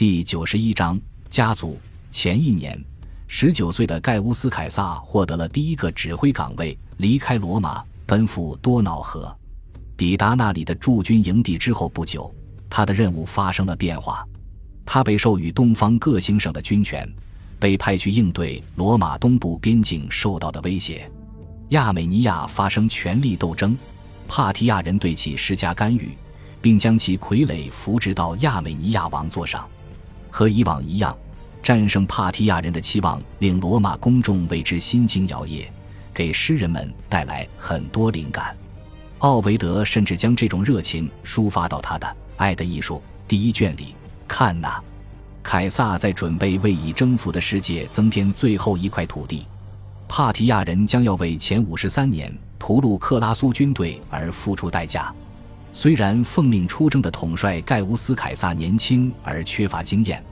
第九十一章家族。前一年，十九岁的盖乌斯·凯撒获得了第一个指挥岗位，离开罗马，奔赴多瑙河。抵达那里的驻军营地之后不久，他的任务发生了变化。他被授予东方各行省的军权，被派去应对罗马东部边境受到的威胁。亚美尼亚发生权力斗争，帕提亚人对其施加干预，并将其傀儡扶植到亚美尼亚王座上。和以往一样，战胜帕提亚人的期望令罗马公众为之心惊摇曳，给诗人们带来很多灵感。奥维德甚至将这种热情抒发到他的《爱的艺术》第一卷里。看呐，凯撒在准备为已征服的世界增添最后一块土地。帕提亚人将要为前五十三年屠戮克拉苏军队而付出代价。虽然奉命出征的统帅盖乌斯·凯撒年轻而缺乏经验，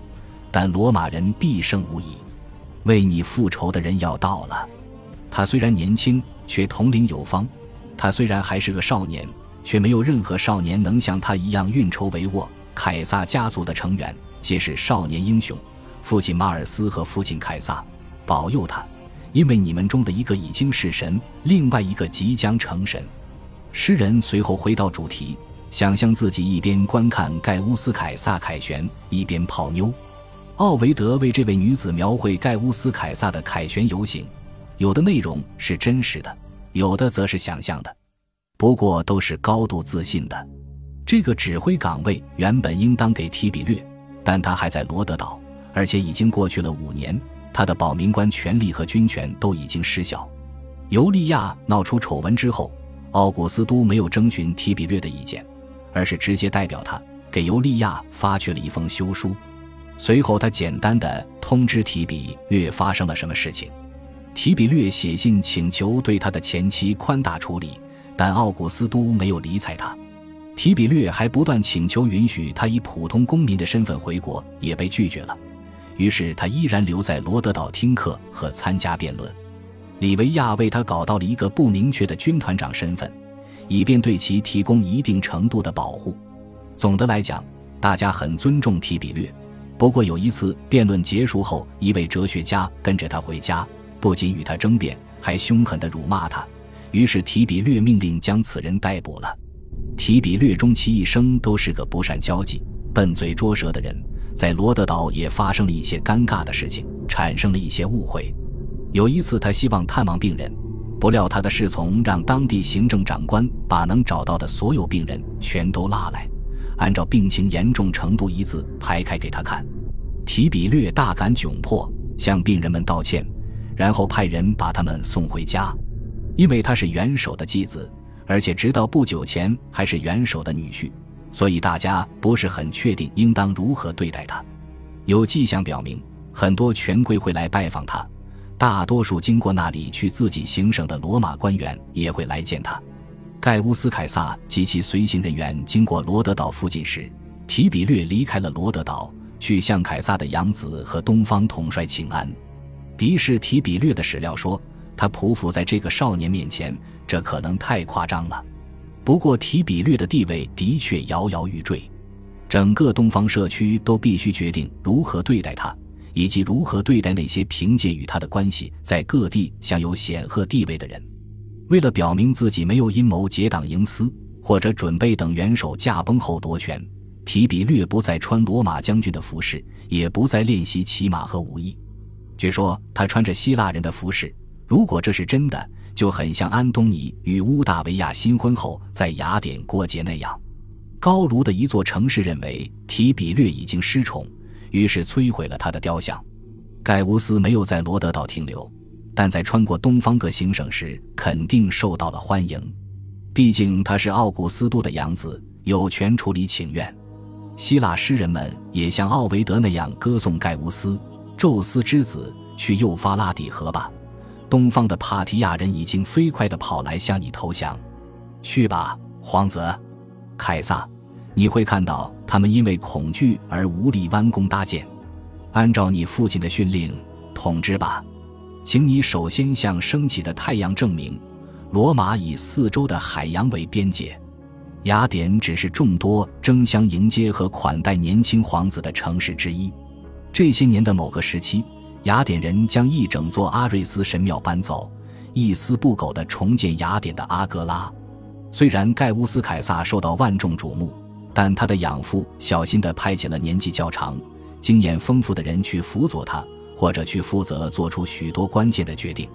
但罗马人必胜无疑。为你复仇的人要到了。他虽然年轻，却统领有方。他虽然还是个少年，却没有任何少年能像他一样运筹帷幄。凯撒家族的成员皆是少年英雄，父亲马尔斯和父亲凯撒，保佑他，因为你们中的一个已经是神，另外一个即将成神。诗人随后回到主题，想象自己一边观看盖乌斯凯撒凯旋，一边泡妞。奥维德为这位女子描绘盖乌斯凯撒的凯旋游行，有的内容是真实的，有的则是想象的，不过都是高度自信的。这个指挥岗位原本应当给提比略，但他还在罗德岛，而且已经过去了五年，他的保民官权力和军权都已经失效。尤利亚闹出丑闻之后，奥古斯都没有征询提比略的意见，而是直接代表他给尤利亚发去了一封休书。随后，他简单的通知提比略发生了什么事情。提比略写信请求对他的前妻宽大处理，但奥古斯都没有理睬他。提比略还不断请求允许他以普通公民的身份回国，也被拒绝了。于是他依然留在罗德岛听课和参加辩论。里维亚为他搞到了一个不明确的军团长身份，以便对其提供一定程度的保护。总的来讲，大家很尊重提比略。不过有一次辩论结束后，一位哲学家跟着他回家，不仅与他争辩，还凶狠地辱骂他。于是提比略命令将此人逮捕了。提比略终其一生都是个不善交际、笨嘴拙舌的人，在罗德岛也发生了一些尴尬的事情，产生了一些误会。有一次，他希望探望病人，不料他的侍从让当地行政长官把能找到的所有病人全都拉来，按照病情严重程度一字排开给他看。提比略大感窘迫，向病人们道歉，然后派人把他们送回家，因为他是元首的继子。而且直到不久前还是元首的女婿，所以大家不是很确定应当如何对待他。有迹象表明，很多权贵会来拜访他，大多数经过那里去自己行省的罗马官员也会来见他。盖乌斯·凯撒及其随行人员经过罗德岛附近时，提比略离开了罗德岛，去向凯撒的养子和东方统帅请安。敌视提比略的史料说，他匍匐在这个少年面前。这可能太夸张了，不过提比略的地位的确摇摇欲坠，整个东方社区都必须决定如何对待他，以及如何对待那些凭借与他的关系在各地享有显赫地位的人。为了表明自己没有阴谋结党营私，或者准备等元首驾崩后夺权，提比略不再穿罗马将军的服饰，也不再练习骑马和武艺。据说他穿着希腊人的服饰，如果这是真的。就很像安东尼与乌大维亚新婚后在雅典过节那样。高卢的一座城市认为提比略已经失宠，于是摧毁了他的雕像。盖乌斯没有在罗德岛停留，但在穿过东方各行省时，肯定受到了欢迎。毕竟他是奥古斯都的养子，有权处理请愿。希腊诗人们也像奥维德那样歌颂盖乌斯：“宙斯之子，去幼发拉底河吧。”东方的帕提亚人已经飞快地跑来向你投降，去吧，皇子，凯撒，你会看到他们因为恐惧而无力弯弓搭箭。按照你父亲的训令，统治吧，请你首先向升起的太阳证明，罗马以四周的海洋为边界。雅典只是众多争相迎接和款待年轻皇子的城市之一。这些年的某个时期，雅典人将一整座阿瑞斯神庙搬走，一丝不苟地重建雅典的阿格拉。虽然盖乌斯·凯撒受到万众瞩目，但他的养父小心地派遣了年纪较长、经验丰富的人去辅佐他，或者去负责做出许多关键的决定。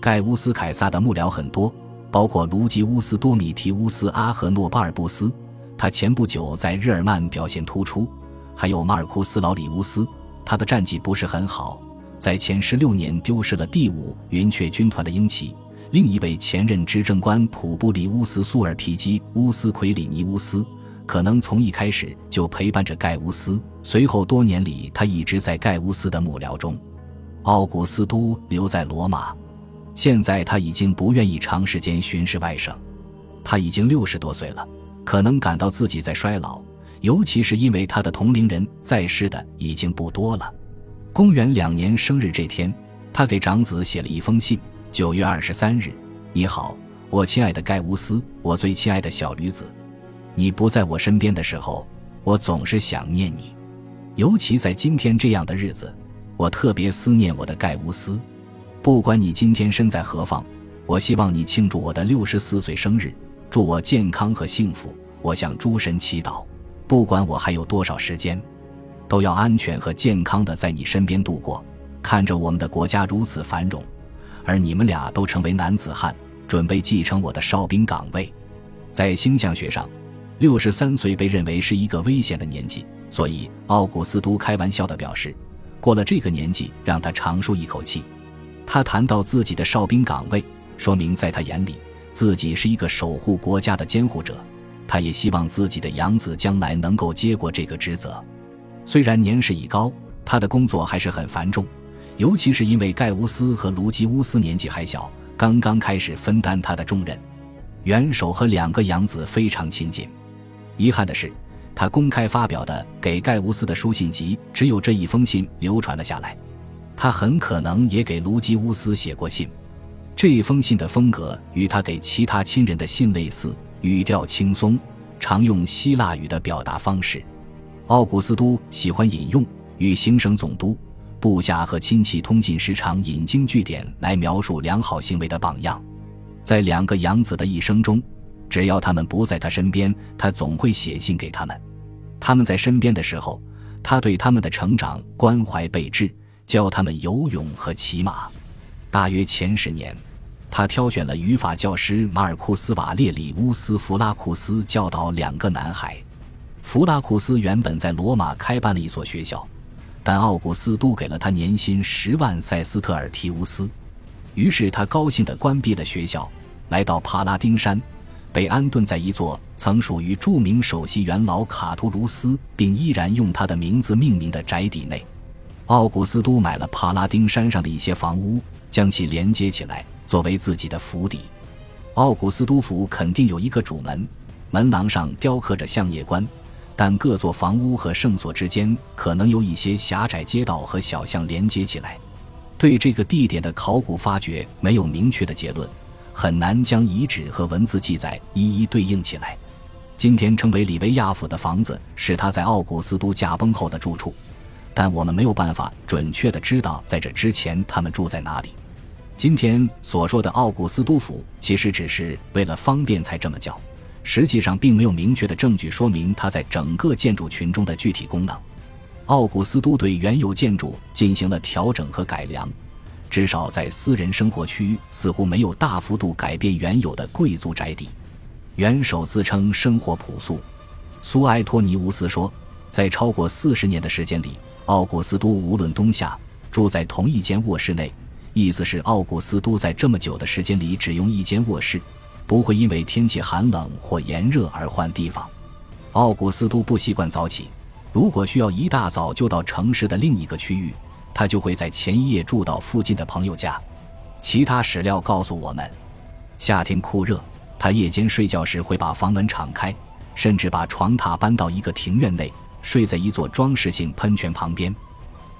盖乌斯·凯撒的幕僚很多。包括卢吉乌斯·多米提乌斯·阿和诺巴尔布斯，他前不久在日耳曼表现突出；还有马尔库斯·劳里乌斯，他的战绩不是很好，在前十六年丢失了第五云雀军团的鹰旗。另一位前任执政官普布里乌斯·苏尔皮基乌斯·奎里尼乌斯，可能从一开始就陪伴着盖乌斯，随后多年里他一直在盖乌斯的幕僚中。奥古斯都留在罗马。现在他已经不愿意长时间巡视外省，他已经六十多岁了，可能感到自己在衰老，尤其是因为他的同龄人在世的已经不多了。公元两年生日这天，他给长子写了一封信：九月二十三日，你好，我亲爱的盖乌斯，我最亲爱的小驴子，你不在我身边的时候，我总是想念你，尤其在今天这样的日子，我特别思念我的盖乌斯。不管你今天身在何方，我希望你庆祝我的六十四岁生日，祝我健康和幸福。我向诸神祈祷，不管我还有多少时间，都要安全和健康的在你身边度过。看着我们的国家如此繁荣，而你们俩都成为男子汉，准备继承我的哨兵岗位。在星象学上，六十三岁被认为是一个危险的年纪，所以奥古斯都开玩笑地表示，过了这个年纪，让他长舒一口气。他谈到自己的哨兵岗位，说明在他眼里，自己是一个守护国家的监护者。他也希望自己的养子将来能够接过这个职责。虽然年事已高，他的工作还是很繁重，尤其是因为盖乌斯和卢基乌斯年纪还小，刚刚开始分担他的重任。元首和两个养子非常亲近。遗憾的是，他公开发表的给盖乌斯的书信集只有这一封信流传了下来。他很可能也给卢基乌斯写过信，这一封信的风格与他给其他亲人的信类似，语调轻松，常用希腊语的表达方式。奥古斯都喜欢引用与行省总督、部下和亲戚通信时常引经据典来描述良好行为的榜样。在两个养子的一生中，只要他们不在他身边，他总会写信给他们。他们在身边的时候，他对他们的成长关怀备至。教他们游泳和骑马。大约前十年，他挑选了语法教师马尔库斯·瓦列里乌斯·弗拉库斯教导两个男孩。弗拉库斯原本在罗马开办了一所学校，但奥古斯都给了他年薪十万塞斯特尔提乌斯，于是他高兴地关闭了学校，来到帕拉丁山，被安顿在一座曾属于著名首席元老卡图卢斯，并依然用他的名字命名的宅邸内。奥古斯都买了帕拉丁山上的一些房屋，将其连接起来，作为自己的府邸。奥古斯都府肯定有一个主门，门廊上雕刻着相业官，但各座房屋和圣所之间可能有一些狭窄街道和小巷连接起来。对这个地点的考古发掘没有明确的结论，很难将遗址和文字记载一一对应起来。今天称为里维亚府的房子是他在奥古斯都驾崩后的住处。但我们没有办法准确的知道在这之前他们住在哪里。今天所说的奥古斯都府，其实只是为了方便才这么叫，实际上并没有明确的证据说明它在整个建筑群中的具体功能。奥古斯都对原有建筑进行了调整和改良，至少在私人生活区似乎没有大幅度改变原有的贵族宅邸。元首自称生活朴素，苏埃托尼乌斯说，在超过四十年的时间里。奥古斯都无论冬夏住在同一间卧室内，意思是奥古斯都在这么久的时间里只用一间卧室，不会因为天气寒冷或炎热而换地方。奥古斯都不习惯早起，如果需要一大早就到城市的另一个区域，他就会在前一夜住到附近的朋友家。其他史料告诉我们，夏天酷热，他夜间睡觉时会把房门敞开，甚至把床榻搬到一个庭院内。睡在一座装饰性喷泉旁边，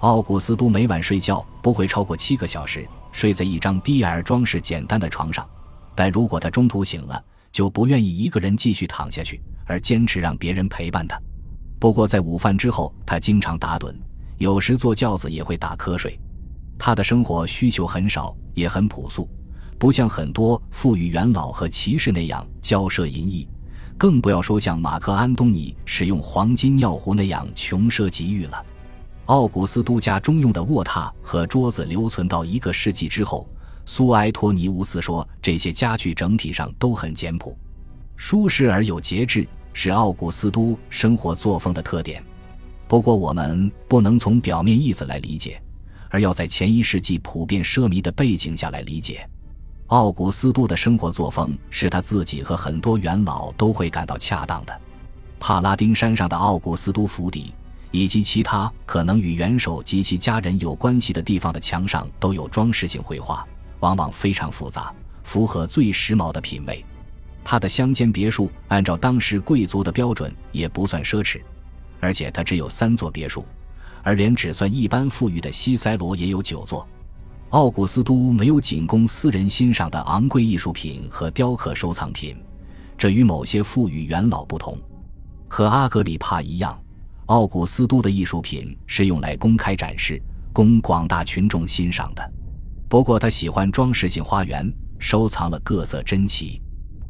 奥古斯都每晚睡觉不会超过七个小时，睡在一张低矮装饰简单的床上。但如果他中途醒了，就不愿意一个人继续躺下去，而坚持让别人陪伴他。不过在午饭之后，他经常打盹，有时坐轿子也会打瞌睡。他的生活需求很少，也很朴素，不像很多富裕元老和骑士那样骄奢淫逸，更不要说像马克安东尼使用黄金尿壶那样穷奢极欲了。奥古斯都家中用的卧榻和桌子留存到一个世纪之后。苏埃托尼乌斯说：“这些家具整体上都很简朴、舒适而有节制，是奥古斯都生活作风的特点。不过，我们不能从表面意思来理解，而要在前一世纪普遍奢靡的背景下来理解。奥古斯都的生活作风是他自己和很多元老都会感到恰当的。帕拉丁山上的奥古斯都府邸，以及其他可能与元首及其家人有关系的地方的墙上，都有装饰性绘画。”往往非常复杂，符合最时髦的品味。他的乡间别墅按照当时贵族的标准也不算奢侈，而且他只有三座别墅，而连只算一般富裕的西塞罗也有九座。奥古斯都没有仅供私人欣赏的昂贵艺术品和雕刻收藏品，这与某些富裕元老不同。和阿格里帕一样，奥古斯都的艺术品是用来公开展示，供广大群众欣赏的。不过，他喜欢装饰性花园，收藏了各色珍奇。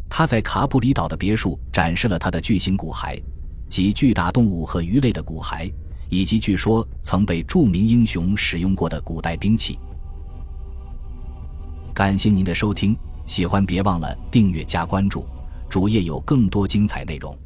他在卡普里岛的别墅展示了他的巨型骨骸，及巨大动物和鱼类的骨骸，以及据说曾被著名英雄使用过的古代兵器。感谢您的收听，喜欢别忘了订阅加关注，主页有更多精彩内容。